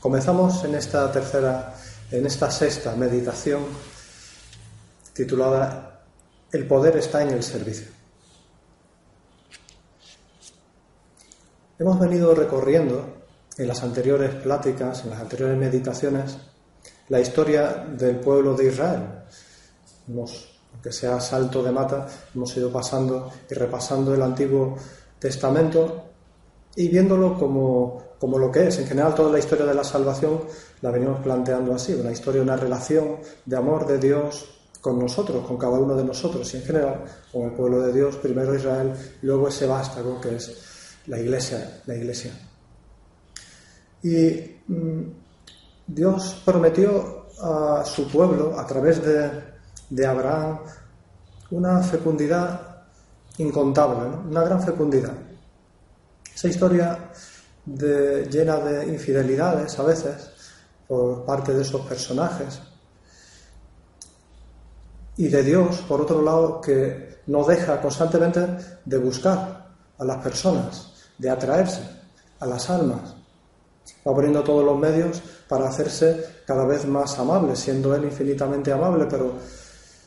Comenzamos en esta tercera, en esta sexta meditación titulada El poder está en el servicio. Hemos venido recorriendo en las anteriores pláticas, en las anteriores meditaciones, la historia del pueblo de Israel. aunque sea salto de mata, hemos ido pasando y repasando el Antiguo Testamento y viéndolo como, como, lo que es. En general, toda la historia de la salvación la venimos planteando así, una historia, una relación de amor de Dios con nosotros, con cada uno de nosotros y en general con el pueblo de Dios, primero Israel, luego ese vástago que es la iglesia, la iglesia. Y mm, Dios prometió a su pueblo, a través de, de Abraham, una fecundidad incontable, una gran fecundidad. Esa historia llena de infidelidades a veces por parte de esos personajes y de Dios, por otro lado, que no deja constantemente de buscar a las personas, de atraerse a las almas. Va poniendo todos los medios para hacerse cada vez más amable, siendo Él infinitamente amable, pero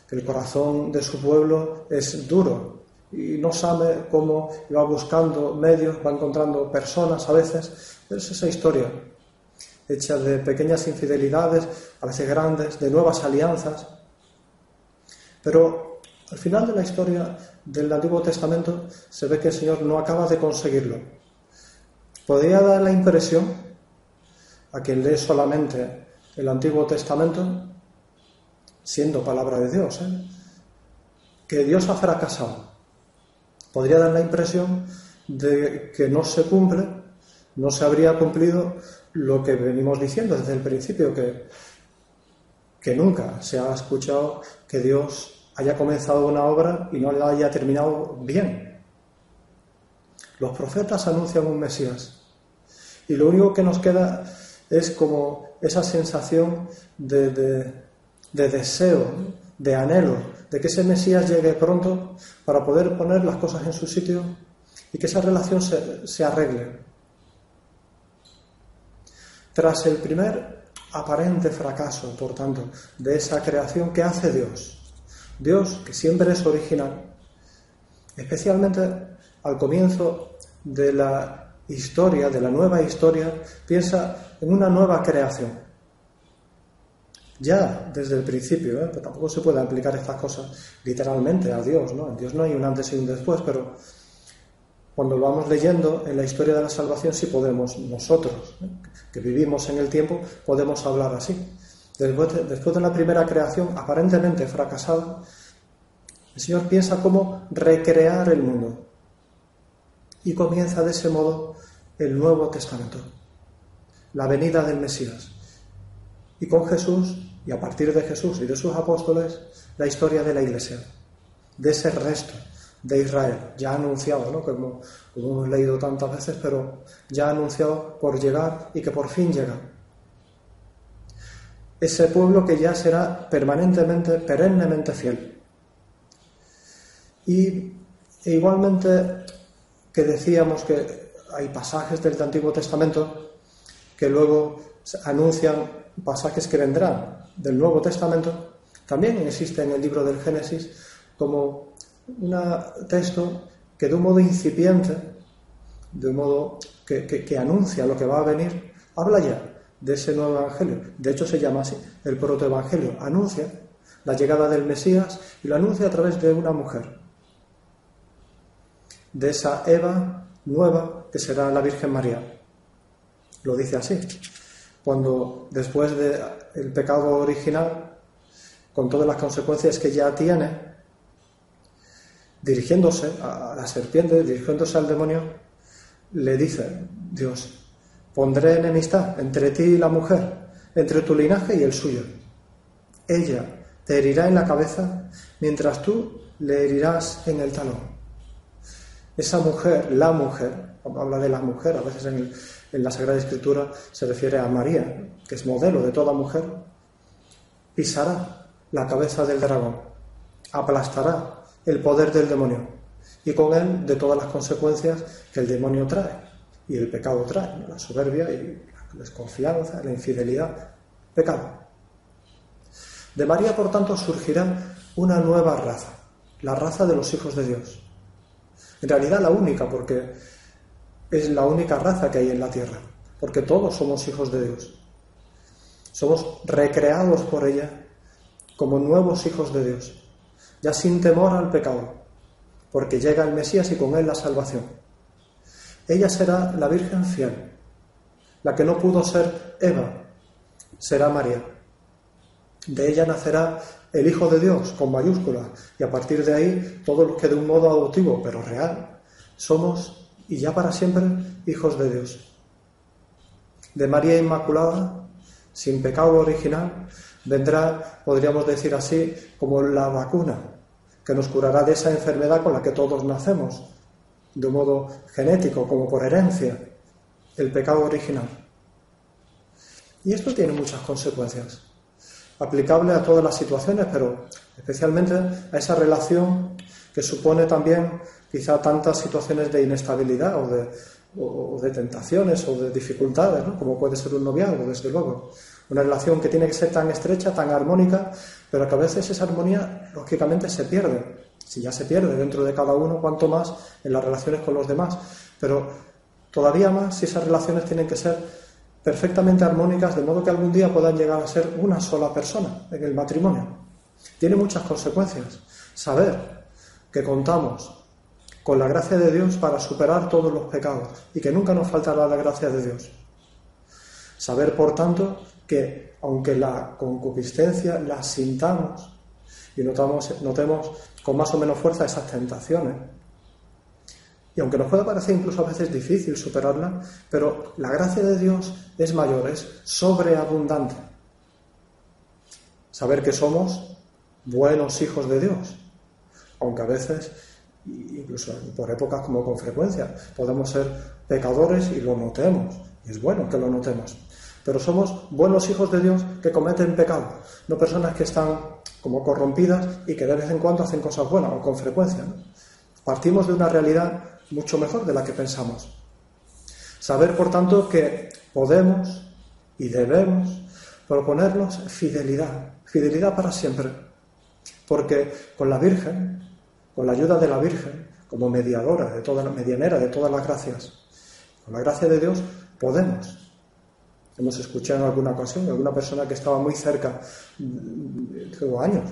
el corazón de su pueblo es duro, y no sabe cómo va buscando medios, va encontrando personas a veces. Es esa historia, hecha de pequeñas infidelidades, a veces grandes, de nuevas alianzas. Pero al final de la historia del Antiguo Testamento se ve que el Señor no acaba de conseguirlo. Podría dar la impresión a quien lee solamente el Antiguo Testamento, siendo palabra de Dios, ¿eh? que Dios ha fracasado podría dar la impresión de que no se cumple, no se habría cumplido lo que venimos diciendo desde el principio, que, que nunca se ha escuchado que Dios haya comenzado una obra y no la haya terminado bien. Los profetas anuncian un Mesías y lo único que nos queda es como esa sensación de, de deseo, de anhelo, de que ese Mesías llegue pronto para poder poner las cosas en su sitio y que esa relación se, arregle. Tras el primer aparente fracaso, por tanto, de esa creación que hace Dios, Dios que siempre es original, especialmente al comienzo de la historia, de la nueva historia, piensa en una nueva creación ya desde el principio, ¿eh? pero tampoco se puede aplicar estas cosas literalmente a Dios, ¿no? En Dios no hay un antes y un después, pero cuando lo vamos leyendo en la historia de la salvación sí podemos nosotros, ¿eh? que vivimos en el tiempo, podemos hablar así. Después de, después de la primera creación aparentemente fracasada, el Señor piensa cómo recrear el mundo y comienza de ese modo el Nuevo Testamento, la venida del Mesías. Y con Jesús y a partir de Jesús y de sus apóstoles la historia de la Iglesia, de ese resto de Israel, ya anunciado, ¿no? como, hemos leído tantas veces, pero ya anunciado por llegar y que por fin llega. Ese pueblo que ya será permanentemente, perennemente fiel. Y e igualmente que decíamos que hay pasajes del Antiguo Testamento que luego anuncian pasajes que vendrán del Nuevo Testamento también existe en el libro del Génesis como un texto que de un modo incipiente, de un modo que, anuncia lo que va a venir, habla ya de ese nuevo evangelio. De hecho se llama así, el protoevangelio. Anuncia la llegada del Mesías y lo anuncia a través de una mujer, de esa Eva nueva que será la Virgen María. Lo dice así cuando después del pecado original, con todas las consecuencias que ya tiene, dirigiéndose a la serpiente, dirigiéndose al demonio, le dice Dios, pondré enemistad entre ti y la mujer, entre tu linaje y el suyo. Ella te herirá en la cabeza, mientras tú le herirás en el talón. Esa mujer, la mujer, habla de la mujer, a veces en en la Sagrada Escritura se refiere a María, que es modelo de toda mujer, pisará la cabeza del dragón, aplastará el poder del demonio y con él de todas las consecuencias que el demonio trae y el pecado trae, la soberbia y la desconfianza, la infidelidad, pecado. De María, por tanto, surgirá una nueva raza, la raza de los hijos de Dios. En realidad la única, porque es la única raza que hay en la tierra, porque todos somos hijos de Dios. Somos recreados por ella como nuevos hijos de Dios, ya sin temor al pecado, porque llega el Mesías y con él la salvación. Ella será la Virgen fiel, la que no pudo ser Eva, será María. De ella nacerá el Hijo de Dios con mayúscula y a partir de ahí todos los que de un modo adoptivo pero real somos y ya para siempre hijos de Dios. De María Inmaculada, sin pecado original, vendrá, podríamos decir así, como la vacuna que nos curará de esa enfermedad con la que todos nacemos, de un modo genético, como por herencia, el pecado original. Y esto tiene muchas consecuencias aplicable a todas las situaciones, pero especialmente a esa relación que supone también quizá tantas situaciones de inestabilidad o de, de tentaciones o de dificultades, como puede ser un noviazgo, desde luego. Una relación que tiene que ser tan estrecha, tan armónica, pero que a veces esa armonía, lógicamente, se pierde. Si ya se pierde dentro de cada uno, cuanto más en las relaciones con los demás. Pero todavía más si esas relaciones tienen que ser perfectamente armónicas, de modo que algún día puedan llegar a ser una sola persona en el matrimonio. Tiene muchas consecuencias. Saber que contamos con la gracia de Dios para superar todos los pecados y que nunca nos faltará la gracia de Dios. Saber, por tanto, que aunque la concupiscencia la sintamos y notamos, notemos con más o menos fuerza esas tentaciones, y aunque nos pueda parecer incluso a veces difícil superarla, pero la gracia de Dios es mayor, es sobreabundante. Saber que somos buenos hijos de Dios, aunque a veces, incluso por épocas como con frecuencia, podemos ser pecadores y lo notemos, y es bueno que lo notemos. Pero somos buenos hijos de Dios que cometen pecado, no personas que están como corrompidas y que de vez en cuando hacen cosas buenas o con frecuencia. Partimos de una realidad mucho mejor de la que pensamos. Saber, por tanto, que podemos y debemos proponernos fidelidad, fidelidad para siempre, porque con la Virgen, con la ayuda de la Virgen, como mediadora de toda medianera de todas las gracias, con la gracia de Dios podemos Hemos escuchado en alguna ocasión de alguna persona que estaba muy cerca, tuvo años,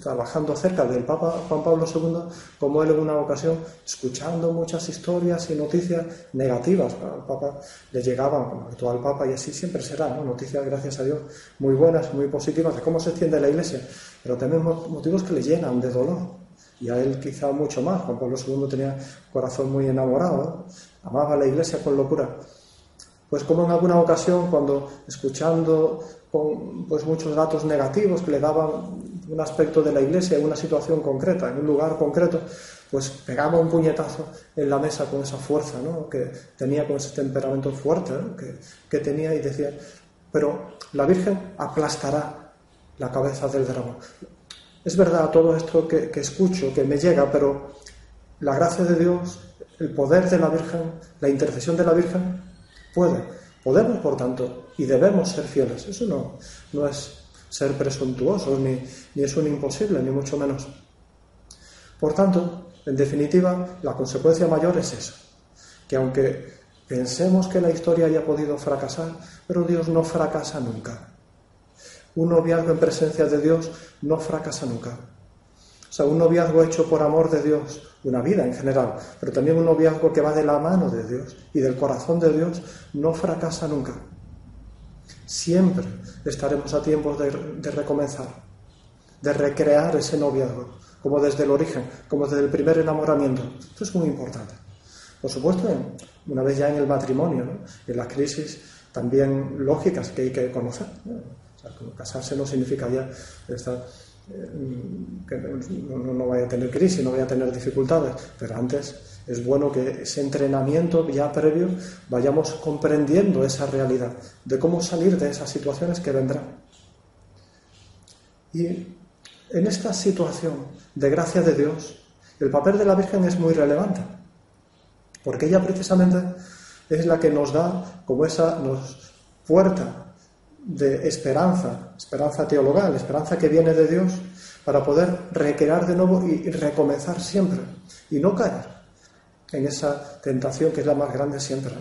trabajando cerca del Papa Juan Pablo II, como él en una ocasión, escuchando muchas historias y noticias negativas al Papa, le llegaban como actual Papa y así siempre será, noticias, gracias a Dios, muy buenas, muy positivas de cómo se extiende la Iglesia, pero también motivos que le llenan de dolor. Y a él quizá mucho más. Juan Pablo II tenía corazón muy enamorado, amaba a la Iglesia con locura. Pues como en alguna ocasión, cuando escuchando con, pues muchos datos negativos que le daban un aspecto de la iglesia en una situación concreta, en un lugar concreto, pues pegaba un puñetazo en la mesa con esa fuerza ¿no? que tenía, con ese temperamento fuerte que, que, tenía y decía, pero la Virgen aplastará la cabeza del dragón. Es verdad todo esto que, que escucho, que me llega, pero la gracia de Dios, el poder de la Virgen, la intercesión de la Virgen, Puede. Podemos, por tanto, y debemos ser fieles. Eso no, no es ser presuntuosos, ni, ni es un imposible, ni mucho menos. Por tanto, en definitiva, la consecuencia mayor es eso, que aunque pensemos que la historia haya podido fracasar, pero Dios no fracasa nunca. Un noviazgo en presencia de Dios no fracasa nunca. O sea, un noviazgo hecho por amor de Dios, una vida en general, pero también un noviazgo que va de la mano de Dios y del corazón de Dios, no fracasa nunca. Siempre estaremos a tiempo de, recomenzar, de recrear ese noviazgo, como desde el origen, como desde el primer enamoramiento. Esto es muy importante. Por supuesto, una vez ya en el matrimonio, en las crisis también lógicas que hay que conocer. casarse no significa ya estar que no, vaya a tener crisis, no vaya a tener dificultades, pero antes es bueno que ese entrenamiento ya previo vayamos comprendiendo esa realidad, de cómo salir de esas situaciones que vendrán. Y en esta situación de gracia de Dios, el papel de la Virgen es muy relevante, porque ella precisamente es la que nos da como esa, nos puerta de esperanza, esperanza teologal, esperanza que viene de Dios, para poder recrear de nuevo y recomenzar siempre y no caer en esa tentación que es la más grande siempre,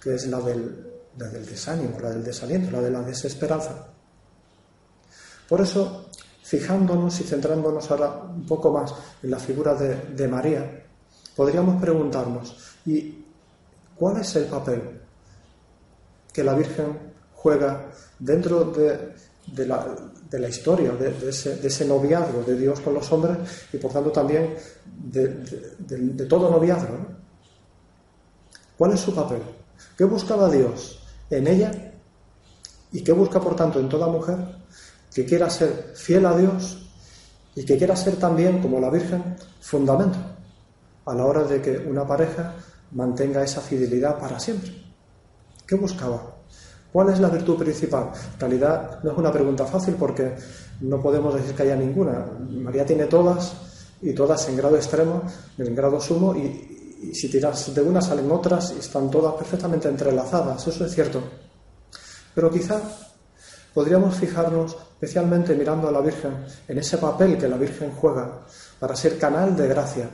que es la del, desánimo, la del desaliento, la de la desesperanza. Por eso, fijándonos y centrándonos ahora un poco más en la figura de, de María, podríamos preguntarnos, ¿y cuál es el papel que la Virgen juega dentro de, la, historia, de, ese, noviazgo de Dios con los hombres y por tanto también de, todo noviazgo. ¿Cuál es su papel? ¿Qué buscaba Dios en ella y qué busca por tanto en toda mujer que quiera ser fiel a Dios y que quiera ser también, como la Virgen, fundamento a la hora de que una pareja mantenga esa fidelidad para siempre? ¿Qué buscaba? ¿Cuál es la virtud principal? En realidad no es una pregunta fácil porque no podemos decir que haya ninguna. María tiene todas y todas en grado extremo, en grado sumo y, si tiras de una salen otras y están todas perfectamente entrelazadas. Eso es cierto. Pero quizá podríamos fijarnos especialmente mirando a la Virgen en ese papel que la Virgen juega para ser canal de gracia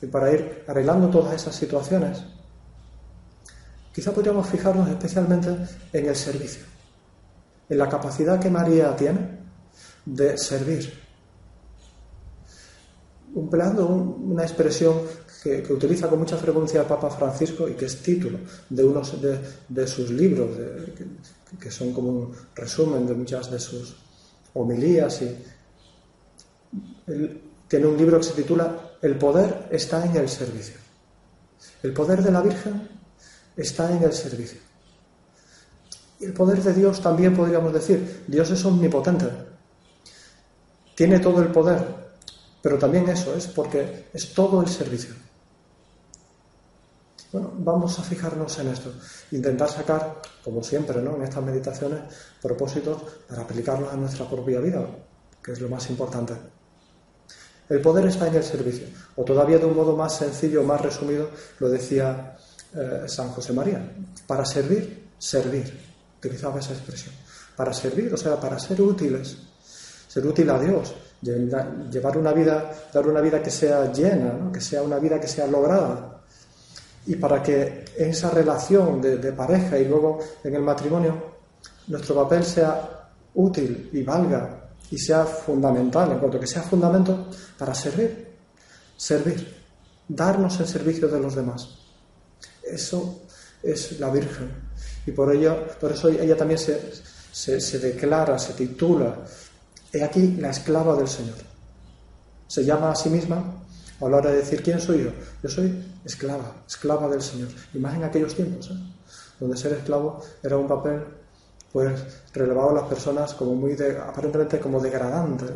y para ir arreglando todas esas situaciones Quizá podríamos fijarnos especialmente en el servicio, en la capacidad que María tiene de servir. Empleando una expresión que, utiliza con mucha frecuencia el Papa Francisco y que es título de uno de, sus libros, que, son como un resumen de muchas de sus homilías. Y, tiene un libro que se titula El poder está en el servicio. El poder de la Virgen está en el servicio. Y el poder de Dios también podríamos decir, Dios es omnipotente, tiene todo el poder, pero también eso es porque es todo el servicio. Bueno, vamos a fijarnos en esto, intentar sacar, como siempre, ¿no? en estas meditaciones, propósitos para aplicarlos a nuestra propia vida, que es lo más importante. El poder está en el servicio, o todavía de un modo más sencillo, más resumido, lo decía eh, San José María. Para servir, servir. Utilizaba esa expresión. Para servir, o sea, para ser útiles. Ser útil a Dios. Llevar una vida, dar una vida que sea llena, que sea una vida que sea lograda. Y para que en esa relación de, de pareja y luego en el matrimonio, nuestro papel sea útil y valga y sea fundamental, en cuanto que sea fundamento para servir, servir, darnos el servicio de los demás. Eso es la Virgen. Y por, ello, por eso ella también se, se, declara, se titula, he aquí la esclava del Señor. Se llama a sí misma a la hora de decir quién soy yo. Yo soy esclava, esclava del Señor. Y más en aquellos tiempos, ¿eh? donde ser esclavo era un papel pues relevado a las personas como muy aparentemente como degradante.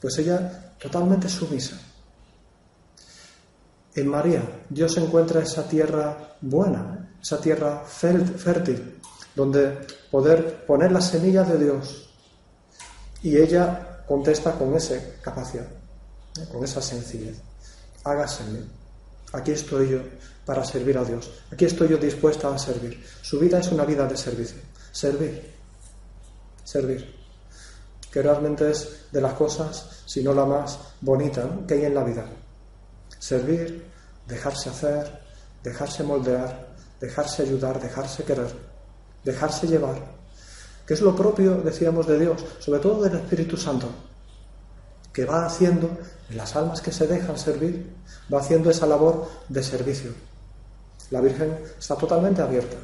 Pues ella totalmente sumisa. En María Dios encuentra esa tierra buena, esa tierra fértil, donde poder poner la semilla de Dios. Y ella contesta con esa capacidad, ¿eh? con esa sencillez. Hágase en. Aquí estoy yo para servir a Dios. Aquí estoy yo dispuesta a servir. Su vida es una vida de servicio. Servir. Servir. Que realmente es de las cosas, si no la más bonita que hay en la vida servir, dejarse hacer, dejarse moldear, dejarse ayudar, dejarse querer, dejarse llevar, que es lo propio, decíamos, de Dios, sobre todo del Espíritu Santo, que va haciendo en las almas que se dejan servir, va haciendo esa labor de servicio. La Virgen está totalmente abierta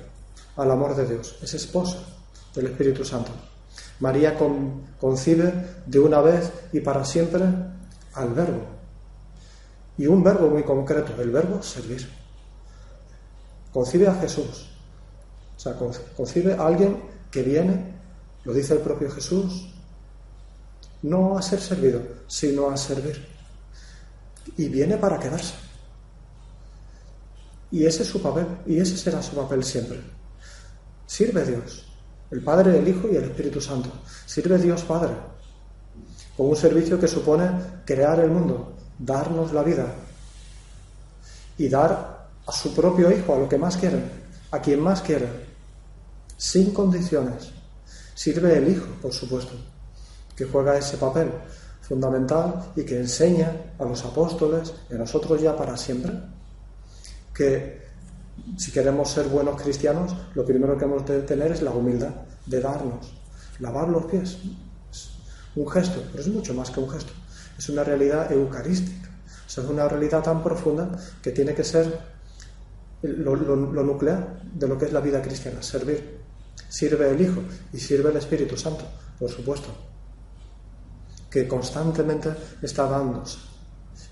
al amor de Dios, es esposa del Espíritu Santo. María concibe de una vez y para siempre al Verbo, y un verbo muy concreto, el verbo servir. Concibe a Jesús. O sea, concibe a alguien que viene, lo dice el propio Jesús, no a ser servido, sino a servir. Y viene para quedarse. Y ese es su papel, y ese será su papel siempre. Sirve Dios, el Padre, el Hijo y el Espíritu Santo. Sirve Dios Padre, con un servicio que supone crear el mundo, darnos la vida y dar a su propio hijo, a lo que más quiere, a quien más quiere. sin condiciones. Sirve el Hijo, por supuesto, que juega ese papel fundamental y que enseña a los apóstoles y a nosotros ya para siempre que si queremos ser buenos cristianos, lo primero que hemos de tener es la humildad de darnos, lavar los pies. Es un gesto, pero es mucho más que un gesto. Es una realidad eucarística. es una realidad tan profunda que tiene que ser lo, nuclear de lo que es la vida cristiana, servir. Sirve el Hijo y sirve el Espíritu Santo, por supuesto, que constantemente está dándose,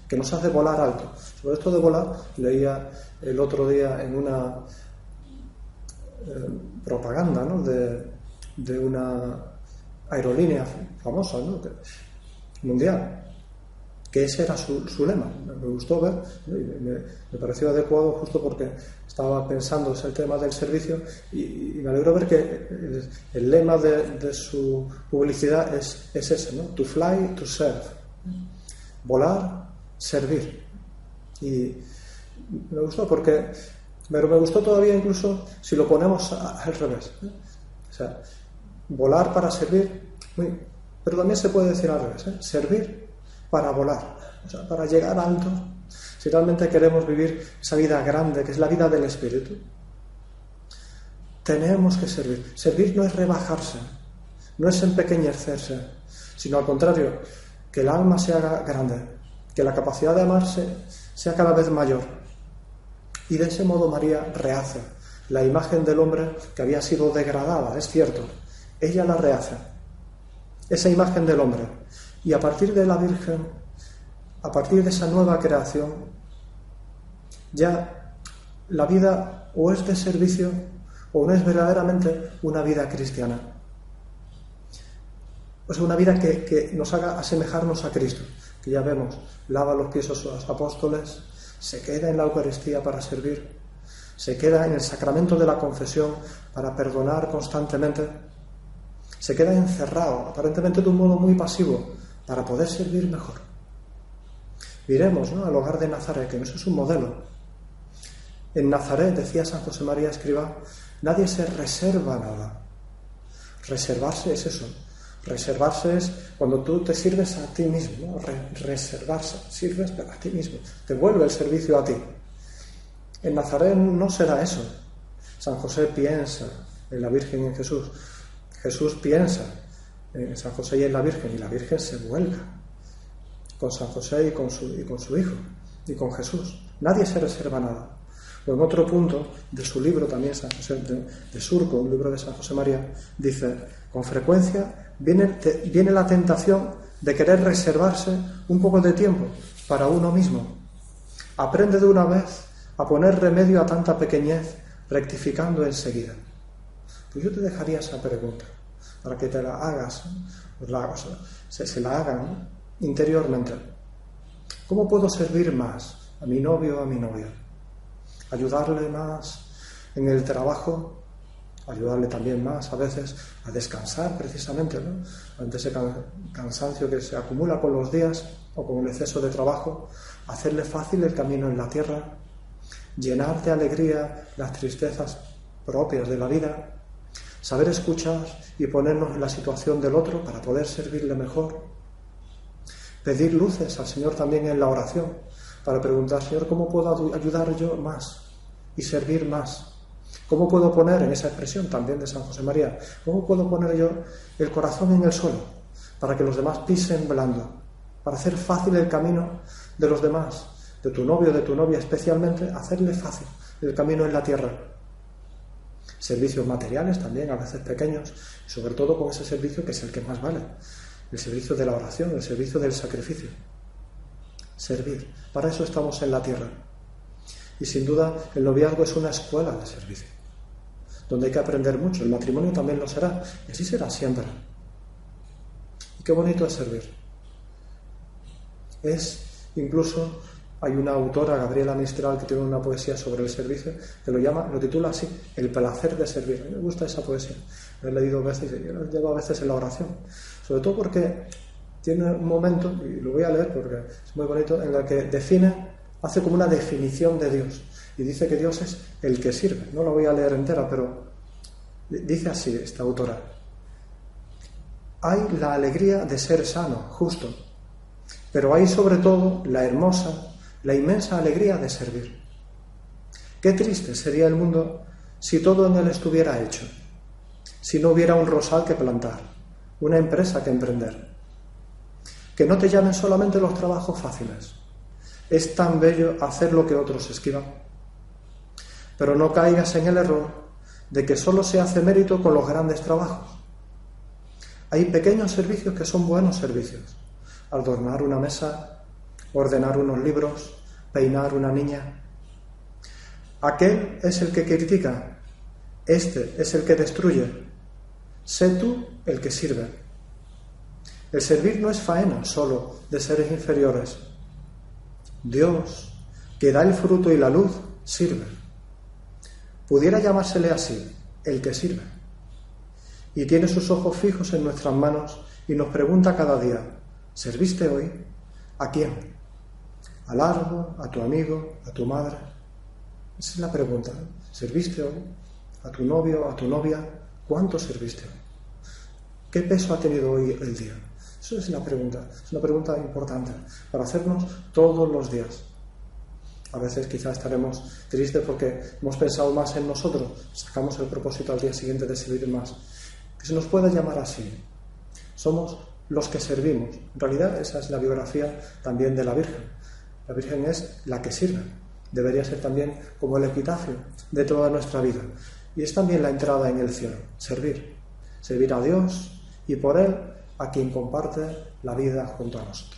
que nos hace volar alto. Sobre esto de volar, leía el otro día en una eh, propaganda de, de, una aerolínea famosa ¿no? mundial, ese era su, lema. Me gustó ver, me, pareció adecuado justo porque estaba pensando en el tema del servicio y, me alegro ver que el, lema de, su publicidad es, es ese, ¿no? To fly, to serve. Volar, servir. Y me gustó porque, pero me gustó todavía incluso si lo ponemos al revés. O sea, volar para servir, pero también se puede decir al revés, ¿eh? servir para volar, sea, para llegar alto. Si realmente queremos vivir esa vida grande, que es la vida del Espíritu, tenemos que servir. Servir no es rebajarse, no es empequeñecerse, sino al contrario, que el alma se haga grande, que la capacidad de amarse sea cada vez mayor. Y de ese modo María rehace la imagen del hombre que había sido degradada, es cierto. Ella la rehace, esa imagen del hombre. Y a partir de la Virgen, a partir de esa nueva creación, ya la vida o es de servicio o no es verdaderamente una vida cristiana. O sea, una vida que, nos haga asemejarnos a Cristo, que ya vemos, lava los pies a sus apóstoles, se queda en la Eucaristía para servir, se queda en el sacramento de la confesión para perdonar constantemente, se queda encerrado, aparentemente de un modo muy pasivo, para poder servir mejor. Miremos ¿no? al hogar de Nazaret, que eso es un modelo. En Nazaret, decía San José María Escriba, nadie se reserva nada. Reservarse es eso, Reservarse es cuando tú te sirves a ti mismo, reservarse, sirves a ti mismo, te vuelve el servicio a ti. En Nazaret no será eso. San José piensa en la Virgen y en Jesús. Jesús piensa en San José y en la Virgen, y la Virgen se vuelca con San José y con su, Hijo, y con Jesús. Nadie se reserva nada. O en otro punto de su libro, también San José de, Surco, un libro de San José María, dice, con frecuencia viene, la tentación de querer reservarse un poco de tiempo para uno mismo. Aprende de una vez a poner remedio a tanta pequeñez, rectificando enseguida. Pues yo te dejaría esa pregunta para que te la hagas, pues se, la hagan interiormente. ¿Cómo puedo servir más a mi novio o a mi novia? ¿Ayudarle más en el trabajo? ayudarle también más a veces a descansar precisamente, ante ese cansancio que se acumula con los días o con el exceso de trabajo, hacerle fácil el camino en la tierra, llenar de alegría las tristezas propias de la vida, saber escuchar y ponernos en la situación del otro para poder servirle mejor, pedir luces al Señor también en la oración, para preguntar, Señor, ¿cómo puedo ayudar yo más y servir más? ¿Cómo puedo poner en esa expresión también de San José María? ¿Cómo puedo poner yo el corazón en el suelo para que los demás pisen blando? Para hacer fácil el camino de los demás, de tu novio, de tu novia especialmente, hacerle fácil el camino en la tierra. Servicios materiales también, a veces pequeños, sobre todo con ese servicio que es el que más vale, el servicio de la oración, el servicio del sacrificio. Servir. Para eso estamos en la tierra. Y sin duda el noviazgo es una escuela de servicio donde hay que aprender mucho. El matrimonio también lo será, y así será siempre. Y qué bonito es servir. Es incluso, hay una autora, Gabriela Mistral, que tiene una poesía sobre el servicio, que lo llama, lo titula así, El placer de servir. A mí me gusta esa poesía. Lo he leído veces y lo llevo a veces en la oración. Sobre todo porque tiene un momento, y lo voy a leer porque es muy bonito, en el que define, hace como una definición de Dios y dice que Dios es el que sirve. No la voy a leer entera, pero Dice así esta autora. Hay la alegría de ser sano, justo, pero hay sobre todo la hermosa, la inmensa alegría de servir. Qué triste sería el mundo si todo en él estuviera hecho, si no hubiera un rosal que plantar, una empresa que emprender. Que no te llamen solamente los trabajos fáciles. Es tan bello hacer lo que otros esquivan. Pero no caigas en el error de que solo se hace mérito con los grandes trabajos. Hay pequeños servicios que son buenos servicios. Adornar una mesa, ordenar unos libros, peinar una niña. Aquel es el que critica, este es el que destruye. Sé tú el que sirve. El servir no es faena solo de seres inferiores. Dios, que da el fruto y la luz, sirve. Pudiera llamársele así, el que sirve. Y tiene sus ojos fijos en nuestras manos y nos pregunta cada día, ¿serviste hoy? ¿A quién? ¿Al árbol? ¿A tu amigo? ¿A tu madre? Esa es la pregunta. ¿Serviste hoy? ¿A tu novio? ¿A tu novia? ¿Cuánto serviste hoy? ¿Qué peso ha tenido hoy el día? Esa es la pregunta. Es una pregunta importante para hacernos todos los días. A veces quizás estaremos tristes porque hemos pensado más en nosotros, sacamos el propósito al día siguiente de servir más. Que se nos pueda llamar así. Somos los que servimos. En realidad esa es la biografía también de la Virgen. La Virgen es la que sirve. Debería ser también como el epitafio de toda nuestra vida. Y es también la entrada en el cielo, servir. Servir a Dios y por Él a quien comparte la vida junto a nosotros.